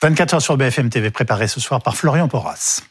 24 heures sur BFM TV, préparé ce soir par Florian Porras.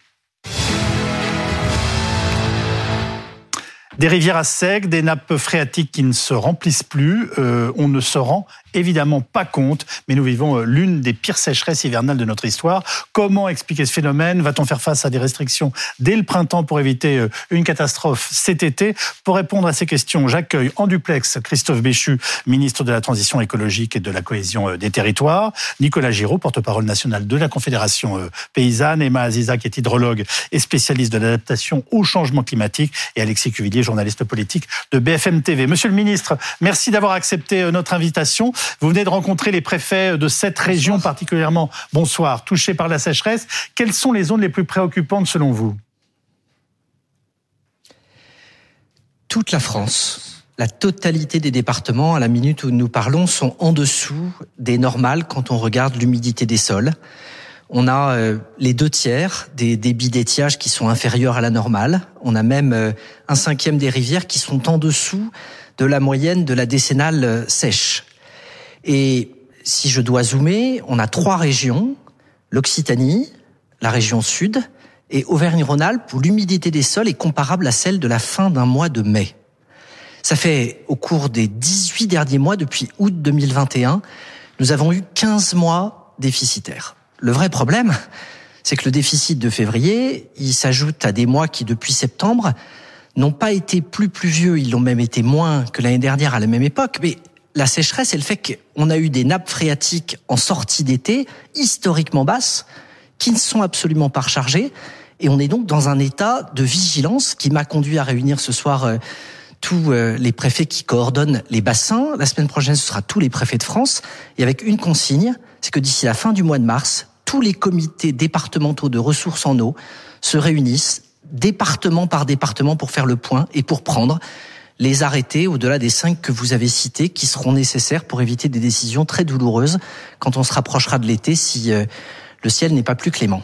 Des rivières à sec, des nappes phréatiques qui ne se remplissent plus. Euh, on ne se rend évidemment pas compte, mais nous vivons euh, l'une des pires sécheresses hivernales de notre histoire. Comment expliquer ce phénomène? Va-t-on faire face à des restrictions dès le printemps pour éviter euh, une catastrophe cet été? Pour répondre à ces questions, j'accueille en duplex Christophe Béchu, ministre de la Transition écologique et de la cohésion des territoires, Nicolas Giraud, porte-parole national de la Confédération paysanne, Emma Aziza, qui est hydrologue et spécialiste de l'adaptation au changement climatique, et Alexis Cuvillier, journaliste politique de BFM TV. Monsieur le ministre, merci d'avoir accepté notre invitation. Vous venez de rencontrer les préfets de cette région particulièrement, bonsoir, touchée par la sécheresse. Quelles sont les zones les plus préoccupantes selon vous? Toute la France, la totalité des départements, à la minute où nous parlons, sont en dessous des normales quand on regarde l'humidité des sols. On a euh, les deux tiers des débits d'étiage qui sont inférieurs à la normale. On a même euh, un cinquième des rivières qui sont en dessous de la moyenne de la décennale euh, sèche. Et si je dois zoomer, on a trois régions, l'Occitanie, la région sud et Auvergne-Rhône-Alpes où l'humidité des sols est comparable à celle de la fin d'un mois de mai. Ça fait au cours des 18 derniers mois, depuis août 2021, nous avons eu 15 mois déficitaires. Le vrai problème, c'est que le déficit de février, il s'ajoute à des mois qui, depuis septembre, n'ont pas été plus pluvieux, ils l'ont même été moins que l'année dernière à la même époque, mais la sécheresse et le fait qu'on a eu des nappes phréatiques en sortie d'été historiquement basses qui ne sont absolument pas rechargées. Et on est donc dans un état de vigilance qui m'a conduit à réunir ce soir euh, tous euh, les préfets qui coordonnent les bassins. La semaine prochaine, ce sera tous les préfets de France. Et avec une consigne, c'est que d'ici la fin du mois de mars, tous les comités départementaux de ressources en eau se réunissent département par département pour faire le point et pour prendre les arrêter au-delà des cinq que vous avez cités qui seront nécessaires pour éviter des décisions très douloureuses quand on se rapprochera de l'été si euh, le ciel n'est pas plus clément.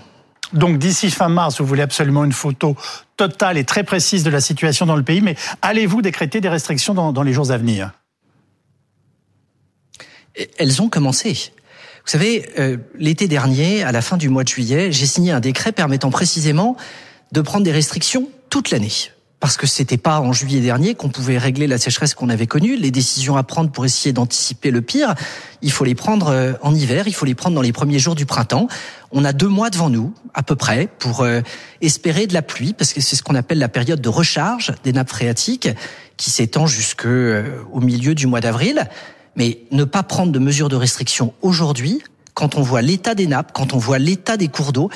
Donc d'ici fin mars, vous voulez absolument une photo totale et très précise de la situation dans le pays, mais allez-vous décréter des restrictions dans, les jours à venir? Elles ont commencé. Vous savez, euh, l'été dernier, à la fin du mois de juillet, j'ai signé un décret permettant précisément de prendre des restrictions toute l'année parce que c'était pas en juillet dernier qu'on pouvait régler la sécheresse qu'on avait connue. Les décisions à prendre pour essayer d'anticiper le pire, il faut les prendre euh, en hiver, il faut les prendre dans les premiers jours du printemps. On a deux mois devant nous, à peu près, pour euh, espérer de la pluie, parce que c'est ce qu'on appelle la période de recharge des nappes phréatiques, qui s'étend jusqu'au euh, milieu du mois d'avril. Mais ne pas prendre de mesures de restriction aujourd'hui, quand on voit l'état des nappes, quand on voit l'état des cours d'eau,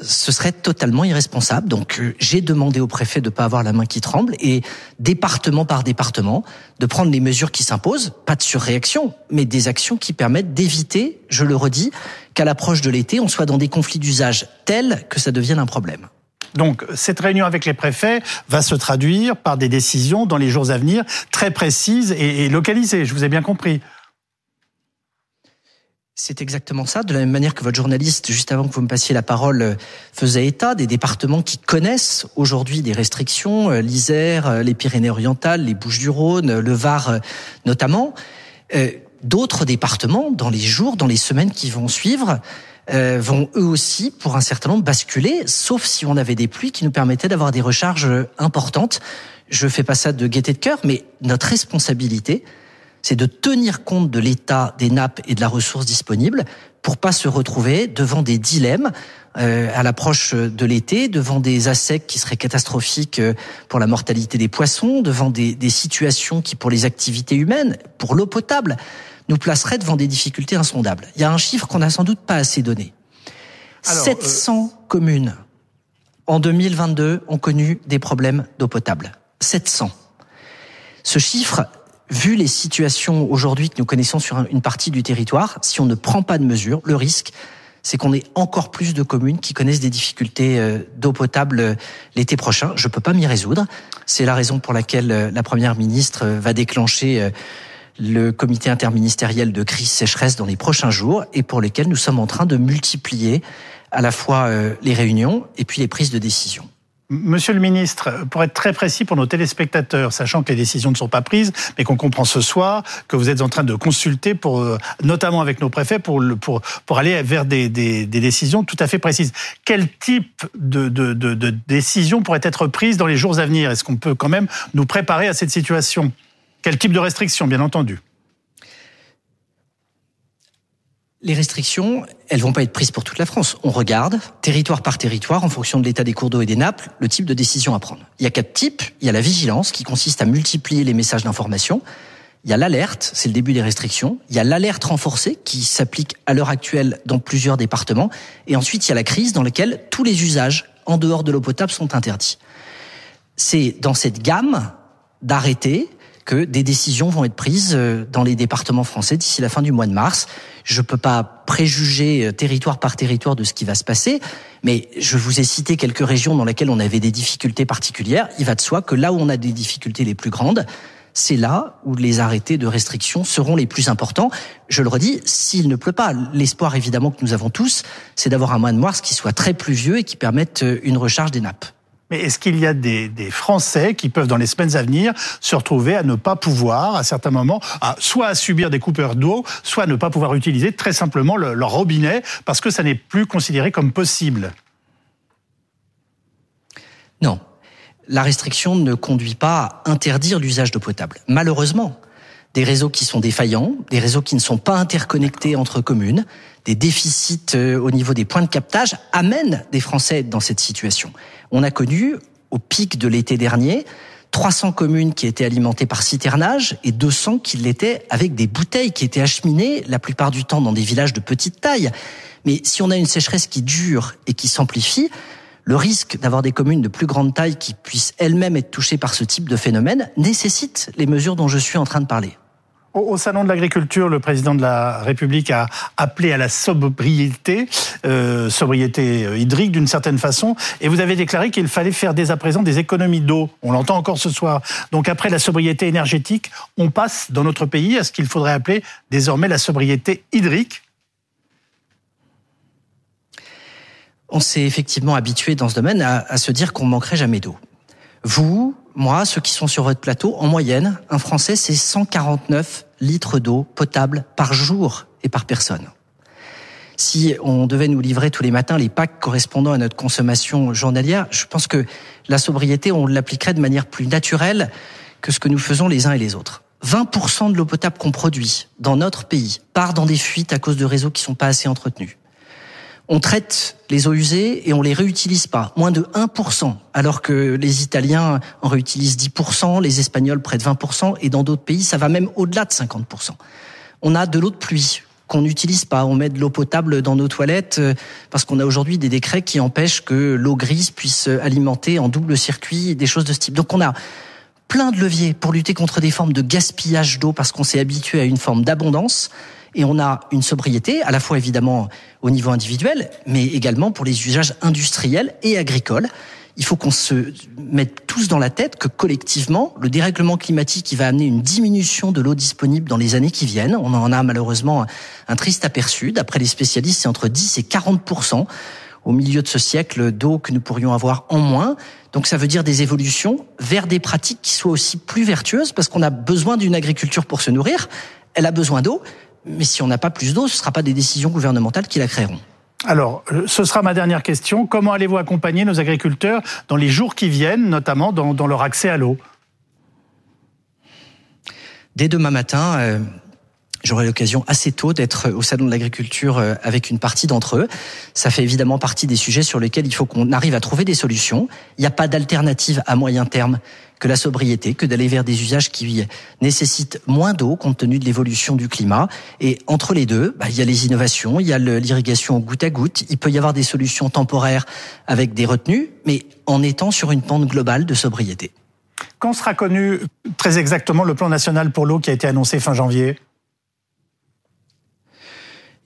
ce serait totalement irresponsable. Donc euh, j'ai demandé au préfet de ne pas avoir la main qui tremble et département par département de prendre les mesures qui s'imposent, pas de surréaction, mais des actions qui permettent d'éviter, je le redis, qu'à l'approche de l'été, on soit dans des conflits d'usage tels que ça devienne un problème. Donc cette réunion avec les préfets va se traduire par des décisions dans les jours à venir très précises et localisées, je vous ai bien compris. C'est exactement ça, de la même manière que votre journaliste, juste avant que vous me passiez la parole, euh, faisait état des départements qui connaissent aujourd'hui des restrictions, euh, l'Isère, euh, les Pyrénées-Orientales, les Bouches-du-Rhône, le Var notamment. D'autres départements, dans les jours, dans les semaines qui vont suivre, vont eux aussi, pour un certain nombre, basculer, sauf si on avait des pluies qui nous permettaient d'avoir des recharges importantes. Je fais pas ça de gaieté de cœur, mais notre responsabilité, c'est de tenir compte de l'état des nappes et de la ressource disponible pour pas se retrouver devant des dilemmes euh, à l'approche de l'été, devant des assecs qui seraient catastrophiques euh, pour la mortalité des poissons, devant des, des situations qui, pour les activités humaines, pour l'eau potable, nous placeraient devant des difficultés insondables. Il y a un chiffre qu'on n'a sans doute pas assez donné. 700 euh, communes en 2022 ont connu des problèmes d'eau potable. 700. Ce chiffre vu les situations aujourd'hui que nous connaissons sur une partie du territoire, si on ne prend pas de mesures, le risque, c'est qu'on ait encore plus de communes qui connaissent des difficultés euh, d'eau potable euh, l'été prochain. Je ne peux pas m'y résoudre. C'est la raison pour laquelle la Première ministre va déclencher le comité interministériel de crise sécheresse dans les prochains jours et pour lesquels nous sommes en train de multiplier à la fois les réunions et puis les prises de décision. Monsieur le ministre, pour être très précis pour nos téléspectateurs, sachant que les décisions ne sont pas prises, mais qu'on comprend ce soir que vous êtes en train de consulter, pour, euh, notamment avec nos préfets, pour, aller vers des, décisions tout à fait précises. Quel type de, de, de, de décision pourrait être prise dans les jours à venir? Est-ce qu'on peut quand même nous préparer à cette situation? Quel type de restrictions, bien entendu Les restrictions, elles vont pas être prises pour toute la France. On regarde, territoire par territoire, en fonction de l'état des cours d'eau et des nappes, le type de décision à prendre. Il y a quatre types. Il y a la vigilance, qui consiste à multiplier les messages d'information. Il y a l'alerte, c'est le début des restrictions. Il y a l'alerte renforcée, qui s'applique à l'heure actuelle dans plusieurs départements. Et ensuite, il y a la crise, dans laquelle tous les usages en dehors de l'eau potable sont interdits. C'est dans cette gamme d'arrêtés que des décisions vont être prises euh, dans les départements français d'ici la fin du mois de mars. Je peux pas préjuger euh, territoire par territoire de ce qui va se passer, mais je vous ai cité quelques régions dans lesquelles on avait des difficultés particulières. Il va de soi que là où on a des difficultés les plus grandes, c'est là où les arrêtés de restriction seront les plus importants. Je le redis, s'il ne pleut pas, l'espoir évidemment que nous avons tous, c'est d'avoir un mois de mars qui soit très pluvieux et qui permette euh, une recharge des nappes. Mais est-ce qu'il y a des, Français qui peuvent, dans les semaines à venir, se retrouver à ne pas pouvoir, à certains moments, soit à subir des coupeurs d'eau, soit à ne pas pouvoir utiliser très simplement le, leur robinet parce que ça n'est plus considéré comme possible? Non. La restriction ne conduit pas à interdire l'usage d'eau potable. Malheureusement, des réseaux qui sont défaillants, des réseaux qui ne sont pas interconnectés entre communes, des déficits euh, au niveau des points de captage amènent des Français dans cette situation. On a connu, au pic de l'été dernier, 300 communes qui étaient alimentées par citernage et 200 qui l'étaient avec des bouteilles qui étaient acheminées la plupart du temps dans des villages de petite taille. Mais si on a une sécheresse qui dure et qui s'amplifie, le risque d'avoir des communes de plus grande taille qui puissent elles-mêmes être touchées par ce type de phénomène nécessite les mesures dont je suis en train de parler. Au salon de l'agriculture, le président de la République a appelé à la sobriété, euh, sobriété euh, hydrique d'une certaine façon, et vous avez déclaré qu'il fallait faire dès à présent des économies d'eau. On l'entend encore ce soir. Donc après la sobriété énergétique, on passe dans notre pays à ce qu'il faudrait appeler désormais la sobriété hydrique. On s'est effectivement habitué dans ce domaine à, à se dire qu'on manquerait jamais d'eau. Vous, moi, ceux qui sont sur votre plateau, en moyenne, un Français, c'est 149 litres d'eau potable par jour et par personne. Si on devait nous livrer tous les matins les packs correspondant à notre consommation journalière, je pense que la sobriété, on l'appliquerait de manière plus naturelle que ce que nous faisons les uns et les autres. 20% de l'eau potable qu'on produit dans notre pays part dans des fuites à cause de réseaux qui sont pas assez entretenus on traite les eaux usées et on les réutilise pas, moins de 1%, alors que les Italiens en réutilisent 10%, les Espagnols près de 20%, et dans d'autres pays, ça va même au-delà de 50%. On a de l'eau de pluie qu'on n'utilise pas. On met de l'eau potable dans nos toilettes euh, parce qu'on a aujourd'hui des décrets qui empêchent que l'eau grise puisse alimenter en double circuit des choses de ce type. Donc on a plein de leviers pour lutter contre des formes de gaspillage d'eau parce qu'on s'est habitué à une forme d'abondance et on a une sobriété, à la fois évidemment au niveau individuel, mais également pour les usages industriels et agricoles. Il faut qu'on se mette tous dans la tête que collectivement, le dérèglement climatique qui va amener une diminution de l'eau disponible dans les années qui viennent. On en a malheureusement un triste aperçu. D'après les spécialistes, c'est entre 10 et 40 au milieu de ce siècle d'eau que nous pourrions avoir en moins. Donc ça veut dire des évolutions vers des pratiques qui soient aussi plus vertueuses parce qu'on a besoin d'une agriculture pour se nourrir. Elle a besoin d'eau, mais si on n'a pas plus d'eau, ce ne sera pas des décisions gouvernementales qui la créeront. Alors, euh, ce sera ma dernière question. Comment allez-vous accompagner nos agriculteurs dans les jours qui viennent, notamment dans, dans leur accès à l'eau? Dès demain matin, euh, j'aurai l'occasion assez tôt d'être au salon de l'agriculture euh, avec une partie d'entre eux. Ça fait évidemment partie des sujets sur lesquels il faut qu'on arrive à trouver des solutions. Il n'y a pas d'alternative à moyen terme que la sobriété, que d'aller vers des usages qui nécessitent moins d'eau compte tenu de l'évolution du climat. Et entre les deux, bah, il y a les innovations, il y a l'irrigation goutte à goutte, il peut y avoir des solutions temporaires avec des retenues, mais en étant sur une pente globale de sobriété. Quand sera connu très exactement le plan national pour l'eau qui a été annoncé fin janvier?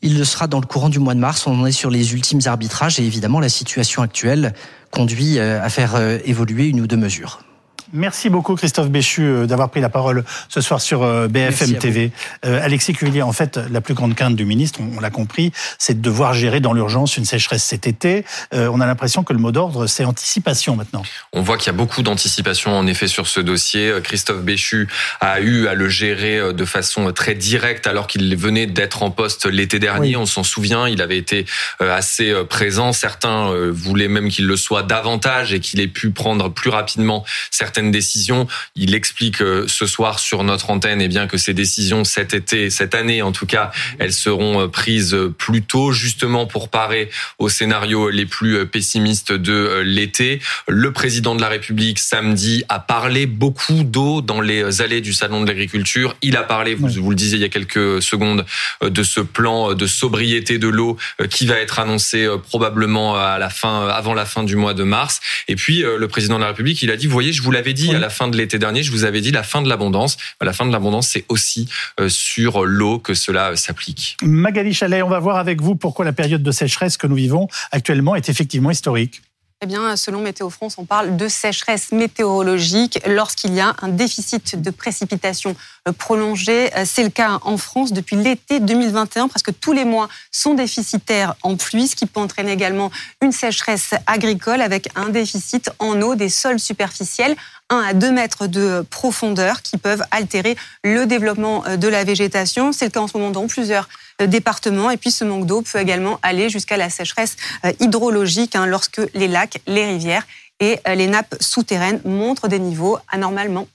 Il le sera dans le courant du mois de mars. On en est sur les ultimes arbitrages et évidemment la situation actuelle conduit euh, à faire euh, évoluer une ou deux mesures. Merci beaucoup Christophe Béchu euh, d'avoir pris la parole ce soir sur euh, BFM TV. Euh, Alexis Cuvillier, en fait, la plus grande crainte du ministre, on, l'a compris, c'est de devoir gérer dans l'urgence une sécheresse cet été. on a l'impression que le mot d'ordre, c'est anticipation maintenant. On voit qu'il y a beaucoup d'anticipation en effet sur ce dossier. Christophe Béchu a eu à le gérer de façon très directe alors qu'il venait d'être en poste l'été dernier. On s'en souvient, il avait été assez présent. Certains voulaient même qu'il le soit davantage et qu'il ait pu prendre plus rapidement certaines décisions. Il explique euh, ce soir sur notre antenne et eh bien que ces décisions cet été, cette année en tout cas, elles seront euh, prises plus tôt justement pour parer aux scénarios les plus euh, pessimistes de l'été. Le président de la République samedi a parlé beaucoup d'eau dans les allées du salon de l'agriculture. Il a parlé, vous, vous le disiez il y a quelques secondes, de ce plan de sobriété de l'eau qui va être annoncé probablement à la fin, avant la fin du mois de mars. Et puis le président de la République, il a dit, vous voyez, je vous l'avais dit à la fin de l'été dernier, je vous avais dit la fin de l'abondance. La fin de l'abondance, c'est aussi euh, sur l'eau que cela euh, s'applique. Magali Chalet, on va voir avec vous pourquoi la période de sécheresse que nous vivons actuellement est effectivement historique. Eh bien, selon Météo France, on parle de sécheresse météorologique lorsqu'il y a un déficit de précipitations euh, prolongé. Euh, c'est le cas en France depuis l'été 2021. Presque tous les mois sont déficitaires en pluie, ce qui peut entraîner également une sécheresse agricole avec un déficit en eau des sols superficiels 1 à 2 mètres de profondeur qui peuvent altérer le développement euh, de la végétation. C'est le cas en ce moment dans plusieurs euh, départements. Et puis ce manque d'eau peut également aller jusqu'à la sécheresse hydrologique hein, lorsque les lacs, les rivières et les nappes souterraines montrent des niveaux anormalement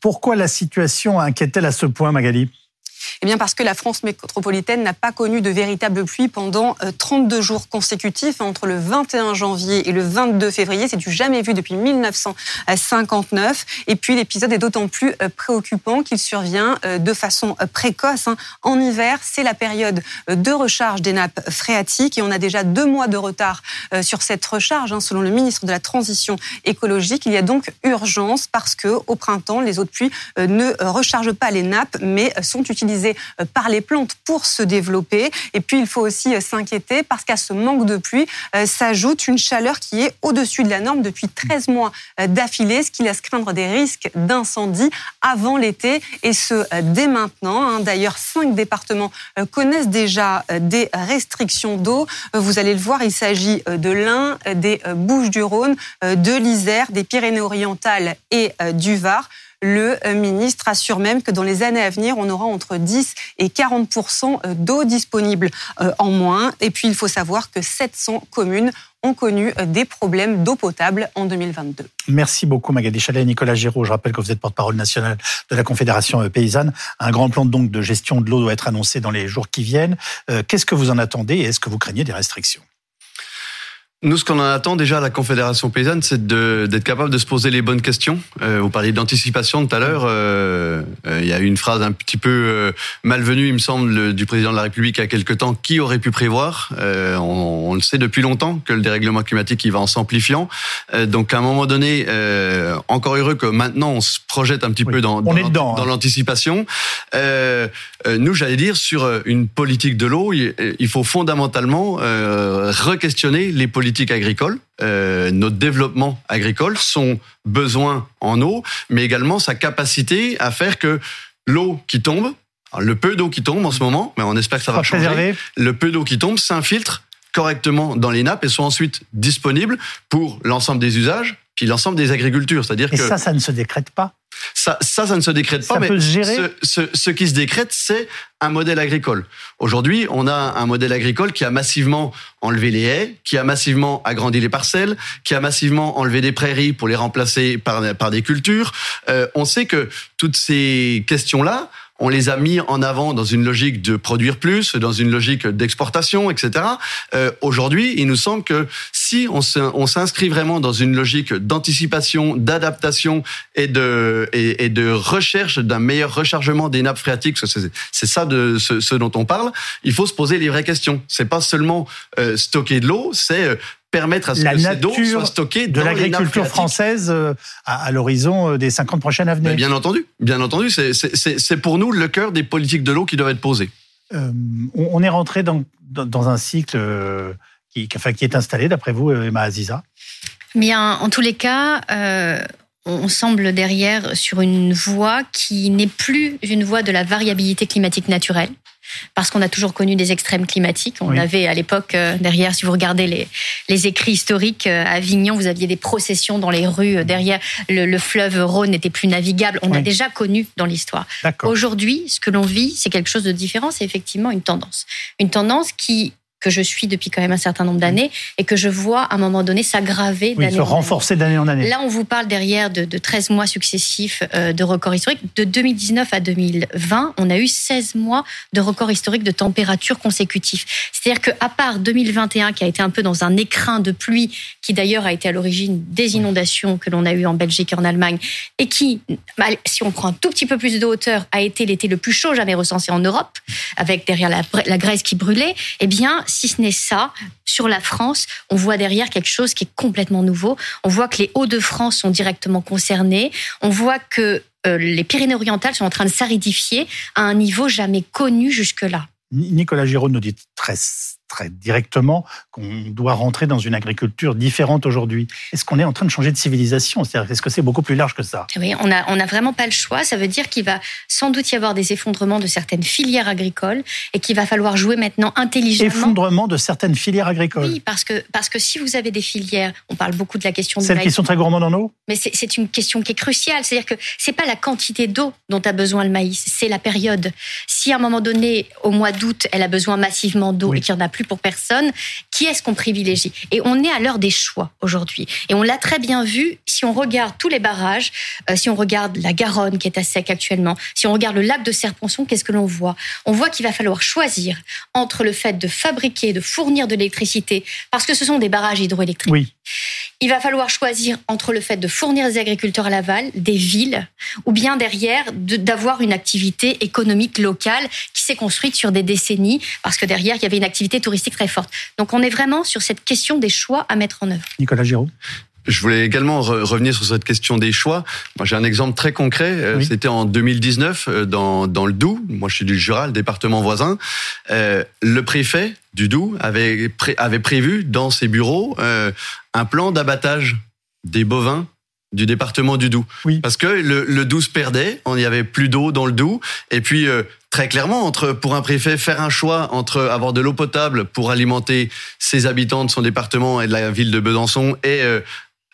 Pourquoi la situation inquiète-t-elle à ce point, Magali? Eh bien parce que la France métropolitaine n'a pas connu de véritable pluie pendant 32 euh, jours consécutifs entre le 21 janvier et le 22 février. C'est du jamais vu depuis 1959. Et puis l'épisode est d'autant plus euh, préoccupant qu'il survient euh, de façon précoce. Hein. En hiver, c'est la période de recharge des nappes phréatiques et on a déjà deux mois de retard sur cette recharge. Hein. Selon le ministre de la Transition écologique, il y a donc urgence parce que au printemps, les eaux de pluie ne rechargent pas les nappes mais sont utilisées euh, par les plantes pour se développer. Et puis, il faut aussi euh, s'inquiéter parce qu'à ce manque de pluie euh, s'ajoute une chaleur qui est au-dessus de la norme depuis 13 mois d'affilée, ce qui laisse craindre des risques d'incendie avant l'été et ce, dès maintenant. Hein. D'ailleurs, cinq départements connaissent déjà des restrictions d'eau. Vous allez le voir, il s'agit de l'Ain, des Bouches-du-Rhône, de l'Isère, des Pyrénées-Orientales et du Var. Le euh, ministre assure même que dans les années à venir, on aura entre 10 et 40% euh, d'eau disponible euh, en moins. Et puis, il faut savoir que 700 communes ont connu des problèmes d'eau potable en 2022. Merci beaucoup Magali Chalet et Nicolas Giraud. Je rappelle que vous êtes porte-parole nationale de la Confédération paysanne. Un grand plan de gestion de l'eau doit être annoncé dans les jours qui viennent. Qu'est-ce que vous en attendez et est-ce que vous craignez des restrictions? Nous, ce qu'on en attend déjà à la Confédération paysanne, c'est d'être capable de se poser les bonnes questions. Euh, vous parliez d'anticipation tout à l'heure. Euh, euh, il y a eu une phrase un petit peu euh, malvenue, il me semble, du président de la République il y a quelque temps. Qui aurait pu prévoir? On, on, le sait depuis longtemps que le dérèglement climatique il va en s'amplifiant. donc, à un moment donné, encore heureux que maintenant on se projette un petit peu dans, dans, dans hein. l'anticipation. nous, j'allais dire sur une politique de l'eau, il faut fondamentalement re-questionner les politiques agricole, euh, notre développement agricole, son besoin en eau, mais également sa capacité à faire que l'eau qui tombe, le peu d'eau qui tombe en ce moment, mais on espère que ça va changer, le peu d'eau qui tombe s'infiltre correctement dans les nappes et soit ensuite disponible pour l'ensemble des usages, puis l'ensemble des agricultures. C'est-à-dire que ça, ça ne se décrète pas. Ça, ça, ça ne se décrète pas, mais ce, ce, ce, qui se décrète, c'est un modèle agricole. Aujourd'hui, on a un modèle agricole qui a massivement enlevé les haies, qui a massivement agrandi les parcelles, qui a massivement enlevé des prairies pour les remplacer par, par des cultures. Euh, on sait que toutes ces questions-là, on les a mis en avant dans une logique de produire plus, dans une logique d'exportation, etc. Euh, Aujourd'hui, il nous semble que si on s'inscrit vraiment dans une logique d'anticipation, d'adaptation et de, et, de recherche d'un meilleur rechargement des nappes phréatiques, c'est ça de ce, dont on parle, il faut se poser les vraies questions. C'est pas seulement euh, stocker de l'eau, c'est euh, permettre à ce que cette eau soit stockée de l'agriculture française euh, à, l'horizon euh, des 50 prochaines années. Bien entendu, bien entendu, c'est pour nous le cœur des politiques de l'eau qui doivent être posées. Euh, on est rentré dans, dans, un cycle qui, enfin, qui est installé, d'après vous, Emma Aziza Bien, en tous les cas, on semble derrière sur une voie qui n'est plus une voie de la variabilité climatique naturelle, parce qu'on a toujours connu des extrêmes climatiques. On avait à l'époque euh, derrière, si vous regardez les, les écrits historiques euh, à Avignon, vous aviez des processions dans les rues euh, derrière. Le, fleuve Rhône n'était plus navigable. On a déjà connu dans l'histoire. Aujourd'hui, ce que l'on vit, c'est quelque chose de différent. C'est effectivement une tendance, une tendance qui que je suis depuis quand même un certain nombre d'années et que je vois à un moment donné s'aggraver oui, se renforcer d'année en année. Là, on vous parle derrière de, de 13 mois successifs euh, de records historiques. De 2019 à 2020, on a eu 16 mois de records historiques de température consécutifs. C'est-à-dire qu'à part 2021, qui a été un peu dans un écrin de pluie, qui d'ailleurs a été à l'origine des inondations que l'on a eues en Belgique et en Allemagne, et qui, si on prend un tout petit peu plus de hauteur, a été l'été le plus chaud jamais recensé en Europe, avec derrière la, la Grèce qui brûlait, eh bien, si ce n'est ça, sur la France, on voit derrière quelque chose qui est complètement nouveau. On voit que les Hauts-de-France sont directement concernés. On voit que euh, les Pyrénées-Orientales sont en train de s'aridifier à un niveau jamais connu jusque-là. Nicolas Giraud nous dit très très directement qu'on doit rentrer dans une agriculture différente aujourd'hui. Est-ce qu'on est en train de changer de civilisation? Est-ce que c'est beaucoup plus large que ça? Oui, on n'a on a vraiment pas le choix. Ça veut dire qu'il va sans doute y avoir des effondrements de certaines filières agricoles et qu'il va falloir jouer maintenant intelligemment. Effondrement de certaines filières agricoles Oui, parce que, parce que si vous avez des filières, on parle beaucoup de la question de Celles qui sont très gourmandes en eau? Mais c'est une question qui est cruciale. C'est-à-dire que c'est pas la quantité d'eau dont a besoin le maïs, c'est la période. Si à un moment donné, au mois d'août, elle a besoin massivement d'eau et qu'il n'y en a plus pour personne, qui est-ce qu'on privilégie? Et on est à l'heure des choix aujourd'hui. Et on l'a très bien vu si on regarde tous les barrages, euh, si on regarde la Garonne qui est à sec actuellement, si on regarde le lac de Serponçon, qu'est-ce que l'on voit? On voit qu'il va falloir choisir entre le fait de fabriquer, de fournir de l'électricité, parce que ce sont des barrages hydroélectriques. Oui. Il va falloir choisir entre le fait de fournir des agriculteurs à l'aval, des villes, ou bien derrière d'avoir une activité économique locale qui s'est construite sur des décennies, parce que derrière, il y avait une activité touristique très forte. Donc on est vraiment sur cette question des choix à mettre en œuvre. Nicolas Giraud je voulais également revenir sur cette question des choix. Moi, j'ai un exemple très concret. Euh, c'était en 2019 euh, dans, dans le Doubs. Moi, je suis du Jura, le département voisin. Euh, le préfet du Doubs avait, avait prévu dans ses bureaux euh, un plan d'abattage des bovins du département du Doubs. Oui. Parce que le, le Doubs se perdait, on n'y avait plus d'eau dans le Doubs, et puis euh, très clairement, entre pour un préfet faire un choix entre avoir de l'eau potable pour alimenter ses habitants de son département et de la ville de Besançon et euh,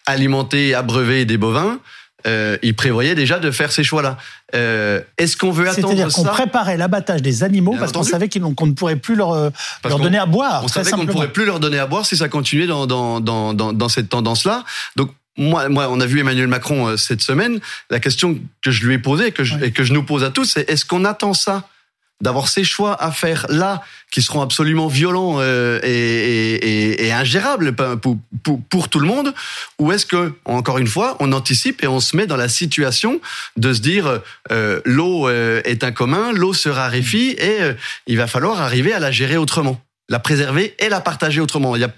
alimenter, abreuver des bovins, euh, il prévoyait déjà de faire ces choix-là. Euh, Est-ce qu'on veut attendre C'est-à-dire qu'on préparait l'abattage des animaux parce qu'on savait qu'on ne pourrait plus leur, euh, leur donner à boire. On savait qu'on ne pourrait plus leur donner à boire si ça continuait dans, dans, dans, dans cette tendance-là. Donc moi, moi, on a vu Emmanuel Macron euh, cette semaine. La question que je lui ai posée et que je, et que je nous pose à tous, c'est est-ce qu'on attend ça? D'avoir ces choix à faire là qui seront absolument violents euh, et, et, et, ingérables pour, pour, pour, tout le monde ou est-ce que encore une fois on anticipe et on se met dans la situation de se dire euh, l'eau est un commun l'eau se raréfie et euh, il va falloir arriver à la gérer autrement. La préserver et la partager autrement. Il y a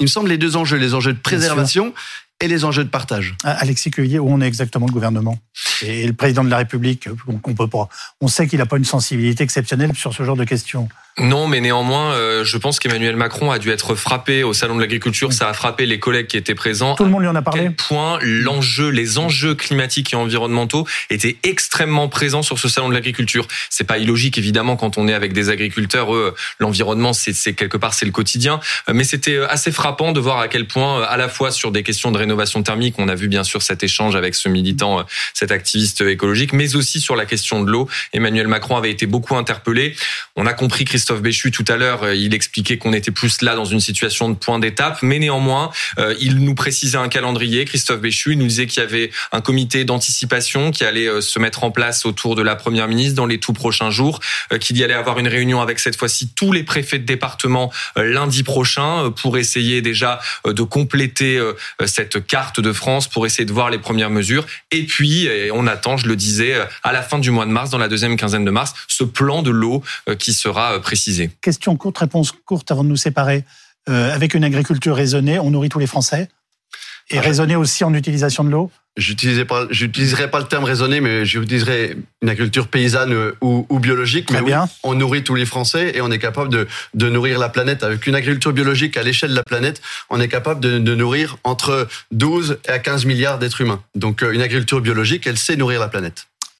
il me semble les deux enjeux les enjeux de préservation et les enjeux de partage. Ah, Alexis Cueillet, où on est exactement le gouvernement Et le président de la République, on, peut pas, on sait qu'il n'a pas une sensibilité exceptionnelle sur ce genre de questions. Non, mais néanmoins, euh, je pense qu'Emmanuel Macron a dû être frappé au salon de l'agriculture. Ça a frappé les collègues qui étaient présents. Tout le monde lui en a parlé. À quel point l'enjeu, les enjeux climatiques et environnementaux étaient extrêmement présents sur ce salon de l'agriculture. C'est pas illogique évidemment quand on est avec des agriculteurs. Eux, l'environnement, c'est quelque part c'est le quotidien. Euh, mais c'était euh, assez frappant de voir à quel point, à la fois sur des questions de rénovation thermique, on a vu bien sûr cet échange avec ce militant, cet activiste écologique, mais aussi sur la question de l'eau. Emmanuel Macron avait été beaucoup interpellé. On a compris Christophe Béchu tout à l'heure, euh, il expliquait qu'on était plus là dans une situation de point d'étape, mais néanmoins, euh, il nous précisait un calendrier. Christophe Béchu, nous disait qu'il y avait un comité d'anticipation qui allait euh, se mettre en place autour de la première ministre dans les tout prochains jours, qu'il y allait avoir une réunion avec cette fois-ci tous les préfets de département lundi prochain pour essayer déjà de compléter cette carte de France pour essayer de voir les premières mesures. Et puis, on attend, je le disais, à la fin du mois de mars, dans la deuxième quinzaine de mars, ce plan de l'eau qui sera précisé. Question courte, réponse courte avant de nous séparer. Euh, avec une agriculture raisonnée, on nourrit tous les Français? Et raisonner aussi en utilisation de l'eau? J'utiliserai pas, j'utiliserai pas le terme raisonné, mais j'utiliserai une agriculture paysanne ou, ou biologique. Très mais bien. on nourrit tous les Français et on est capable de, de nourrir la planète. Avec une agriculture biologique à l'échelle de la planète, on est capable de, de nourrir entre 12 et 15 milliards d'êtres humains. Donc euh, une agriculture biologique, elle sait nourrir la planète.